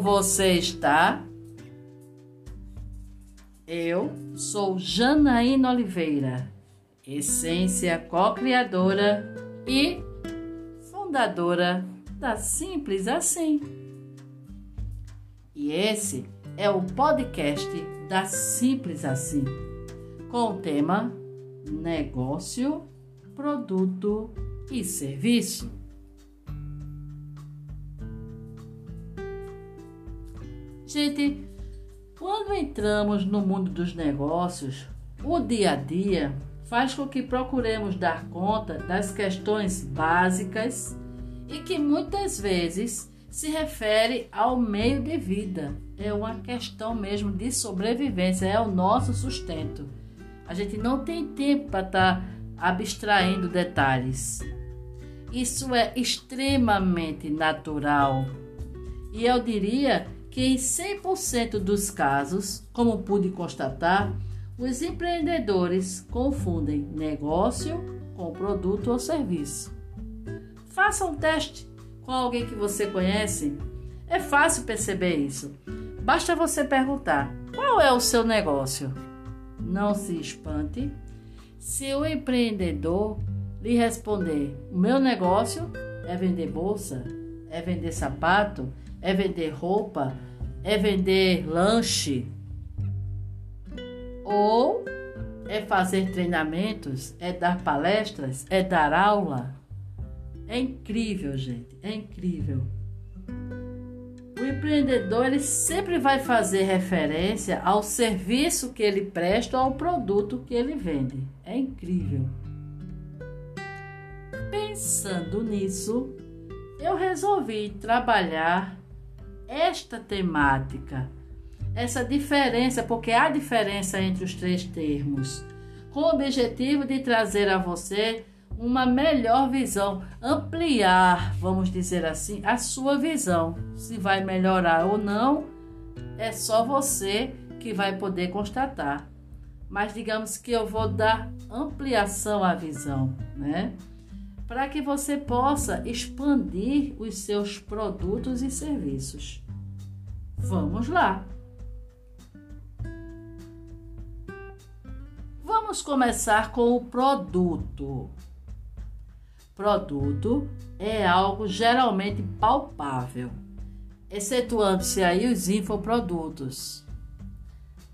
Você está? Eu sou Janaína Oliveira, essência co-criadora e fundadora da Simples Assim. E esse é o podcast da Simples Assim, com o tema Negócio, Produto e Serviço. Gente, quando entramos no mundo dos negócios, o dia a dia faz com que procuremos dar conta das questões básicas e que muitas vezes se refere ao meio de vida. É uma questão mesmo de sobrevivência, é o nosso sustento. A gente não tem tempo para estar tá abstraindo detalhes. Isso é extremamente natural. E eu diria que em 100% dos casos, como pude constatar, os empreendedores confundem negócio com produto ou serviço. Faça um teste com alguém que você conhece. É fácil perceber isso. Basta você perguntar: qual é o seu negócio? Não se espante se o empreendedor lhe responder: o meu negócio é vender bolsa, é vender sapato, é vender roupa, é vender lanche ou é fazer treinamentos, é dar palestras, é dar aula. É incrível, gente, é incrível. O empreendedor ele sempre vai fazer referência ao serviço que ele presta ou ao produto que ele vende. É incrível. Pensando nisso, eu resolvi trabalhar esta temática, essa diferença, porque há diferença entre os três termos, com o objetivo de trazer a você uma melhor visão, ampliar, vamos dizer assim, a sua visão. Se vai melhorar ou não, é só você que vai poder constatar. Mas digamos que eu vou dar ampliação à visão, né? Para que você possa expandir os seus produtos e serviços. Vamos lá! Vamos começar com o produto. Produto é algo geralmente palpável, excetuando-se aí os infoprodutos.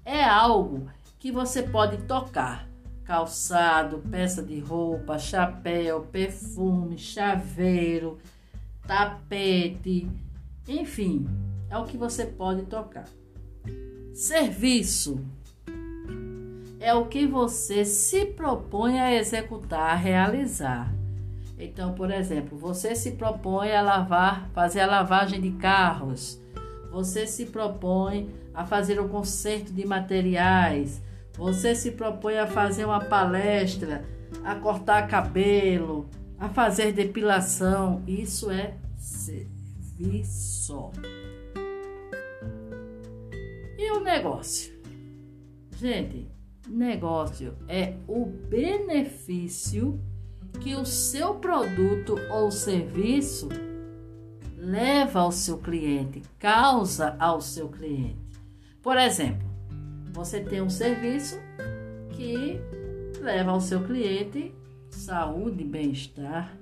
É algo que você pode tocar, calçado, peça de roupa, chapéu, perfume, chaveiro, tapete, enfim, é o que você pode tocar. Serviço é o que você se propõe a executar, a realizar. Então, por exemplo, você se propõe a lavar, fazer a lavagem de carros. Você se propõe a fazer o conserto de materiais, você se propõe a fazer uma palestra, a cortar cabelo, a fazer depilação. Isso é serviço. E o negócio? Gente, negócio é o benefício que o seu produto ou serviço leva ao seu cliente, causa ao seu cliente. Por exemplo, você tem um serviço que leva ao seu cliente saúde e bem-estar,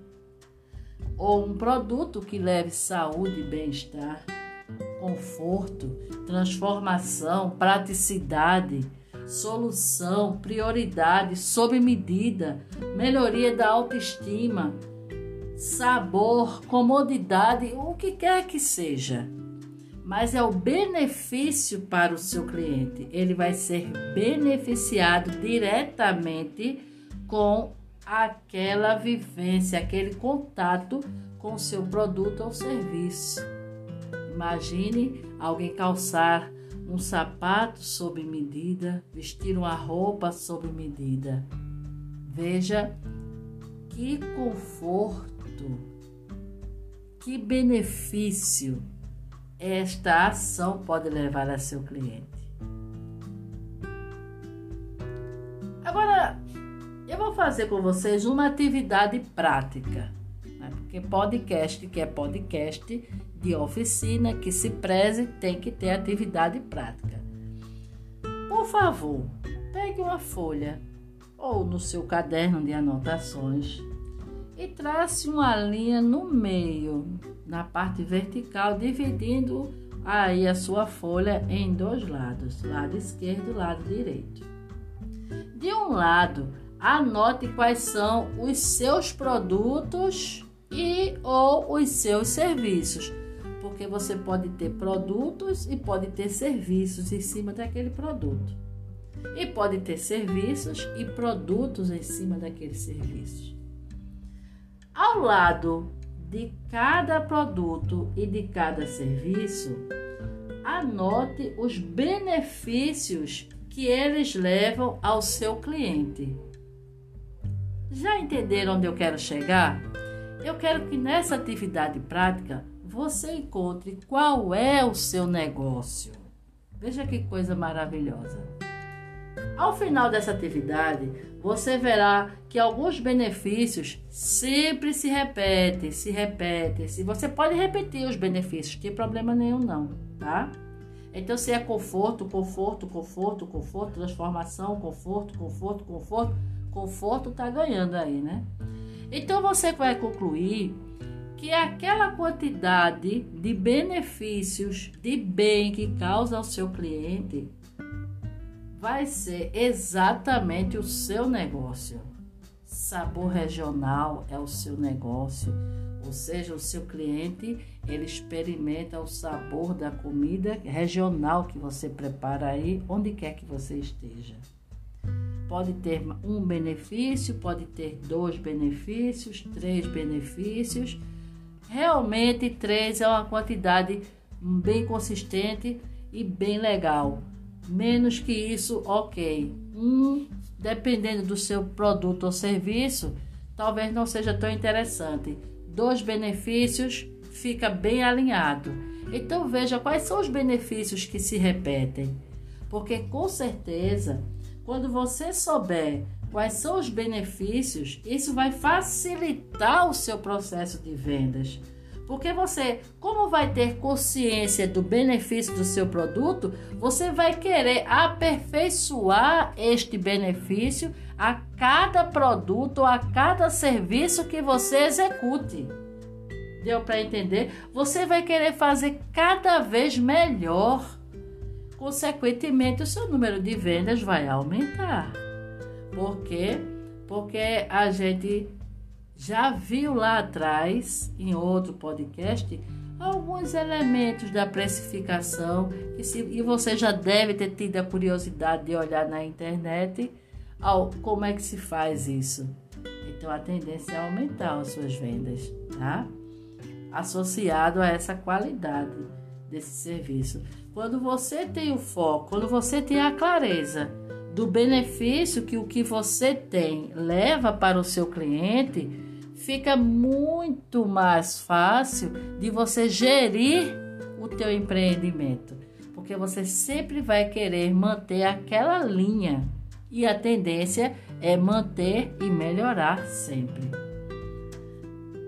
ou um produto que leve saúde e bem-estar, conforto, transformação, praticidade, solução, prioridade, sob medida, melhoria da autoestima, sabor, comodidade, o que quer que seja mas é o benefício para o seu cliente. Ele vai ser beneficiado diretamente com aquela vivência, aquele contato com o seu produto ou serviço. Imagine alguém calçar um sapato sob medida, vestir uma roupa sob medida. Veja que conforto, que benefício esta ação pode levar a seu cliente. Agora, eu vou fazer com vocês uma atividade prática, né? porque podcast, que é podcast, de oficina que se preze tem que ter atividade prática. Por favor, pegue uma folha ou no seu caderno de anotações e trace uma linha no meio, na parte vertical, dividindo aí a sua folha em dois lados, lado esquerdo e lado direito. De um lado, anote quais são os seus produtos e ou os seus serviços, porque você pode ter produtos e pode ter serviços em cima daquele produto. E pode ter serviços e produtos em cima daqueles serviços. Ao lado de cada produto e de cada serviço, anote os benefícios que eles levam ao seu cliente. Já entenderam onde eu quero chegar? Eu quero que nessa atividade prática você encontre qual é o seu negócio. Veja que coisa maravilhosa. Ao final dessa atividade, você verá que alguns benefícios sempre se repetem, se repetem. Se você pode repetir os benefícios, tem problema nenhum não, tá? Então, se é conforto, conforto, conforto, conforto, transformação, conforto, conforto, conforto, conforto tá ganhando aí, né? Então, você vai concluir que aquela quantidade de benefícios, de bem que causa ao seu cliente, vai ser exatamente o seu negócio. Sabor regional é o seu negócio, ou seja, o seu cliente ele experimenta o sabor da comida regional que você prepara aí, onde quer que você esteja. Pode ter um benefício, pode ter dois benefícios, três benefícios. Realmente, três é uma quantidade bem consistente e bem legal. Menos que isso, ok. Um, dependendo do seu produto ou serviço, talvez não seja tão interessante. Dois benefícios fica bem alinhado. Então veja quais são os benefícios que se repetem. Porque com certeza, quando você souber quais são os benefícios, isso vai facilitar o seu processo de vendas. Porque você, como vai ter consciência do benefício do seu produto, você vai querer aperfeiçoar este benefício a cada produto, a cada serviço que você execute. Deu para entender? Você vai querer fazer cada vez melhor. Consequentemente, o seu número de vendas vai aumentar. Por quê? Porque a gente já viu lá atrás, em outro podcast, alguns elementos da precificação que se, e você já deve ter tido a curiosidade de olhar na internet ao, como é que se faz isso. Então a tendência é aumentar as suas vendas, tá? Associado a essa qualidade desse serviço. Quando você tem o foco, quando você tem a clareza do benefício que o que você tem leva para o seu cliente, fica muito mais fácil de você gerir o teu empreendimento, porque você sempre vai querer manter aquela linha e a tendência é manter e melhorar sempre.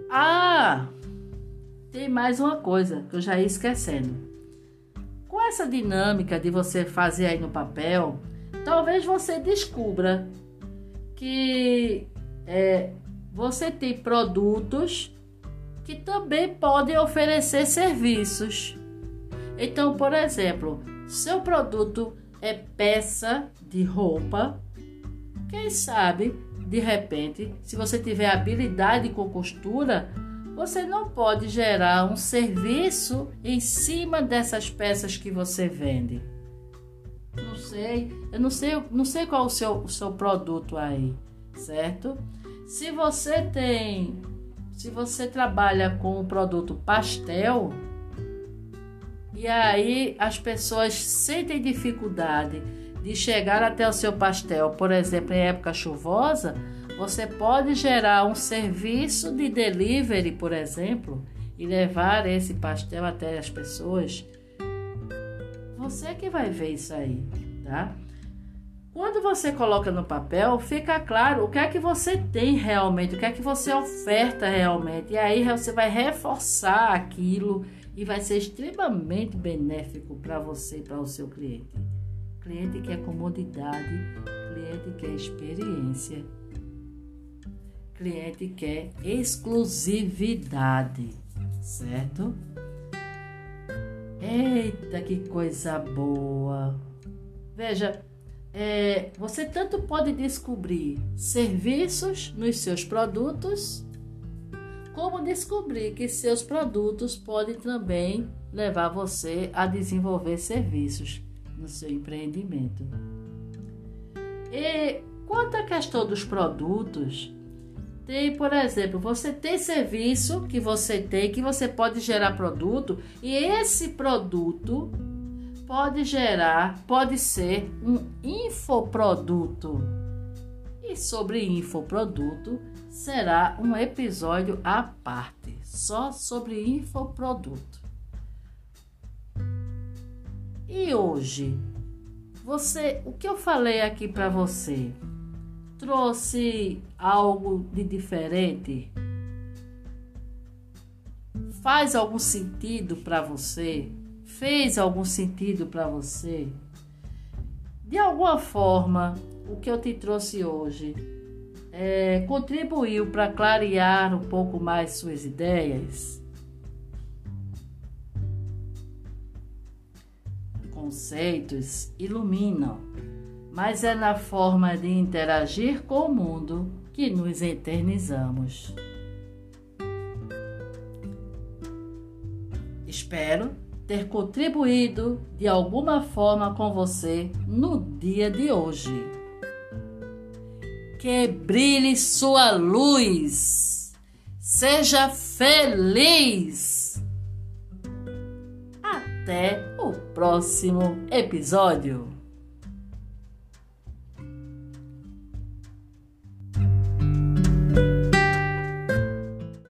Ah, tem mais uma coisa que eu já ia esquecendo. Com essa dinâmica de você fazer aí no papel, talvez você descubra que é, você tem produtos que também podem oferecer serviços. Então, por exemplo, seu produto é peça de roupa, quem sabe, de repente, se você tiver habilidade com costura, você não pode gerar um serviço em cima dessas peças que você vende. Não sei, eu não sei, não sei qual o seu, o seu produto aí, certo? Se você tem, se você trabalha com o produto pastel, e aí as pessoas sentem dificuldade de chegar até o seu pastel, por exemplo, em época chuvosa, você pode gerar um serviço de delivery, por exemplo, e levar esse pastel até as pessoas. Você que vai ver isso aí, tá? Quando você coloca no papel, fica claro o que é que você tem realmente, o que é que você oferta realmente. E aí você vai reforçar aquilo e vai ser extremamente benéfico para você e para o seu cliente. Cliente quer comodidade, cliente quer experiência, cliente quer exclusividade, certo? Eita, que coisa boa! Veja, é, você tanto pode descobrir serviços nos seus produtos, como descobrir que seus produtos podem também levar você a desenvolver serviços no seu empreendimento. E quanto à questão dos produtos, tem, por exemplo, você tem serviço que você tem, que você pode gerar produto, e esse produto pode gerar, pode ser um infoproduto. E sobre infoproduto será um episódio à parte, só sobre infoproduto. E hoje, você, o que eu falei aqui para você trouxe algo de diferente? Faz algum sentido para você? Fez algum sentido para você? De alguma forma, o que eu te trouxe hoje é, contribuiu para clarear um pouco mais suas ideias? Conceitos iluminam, mas é na forma de interagir com o mundo que nos eternizamos. Espero ter contribuído de alguma forma com você no dia de hoje. Que brilhe sua luz. Seja feliz. Até o próximo episódio.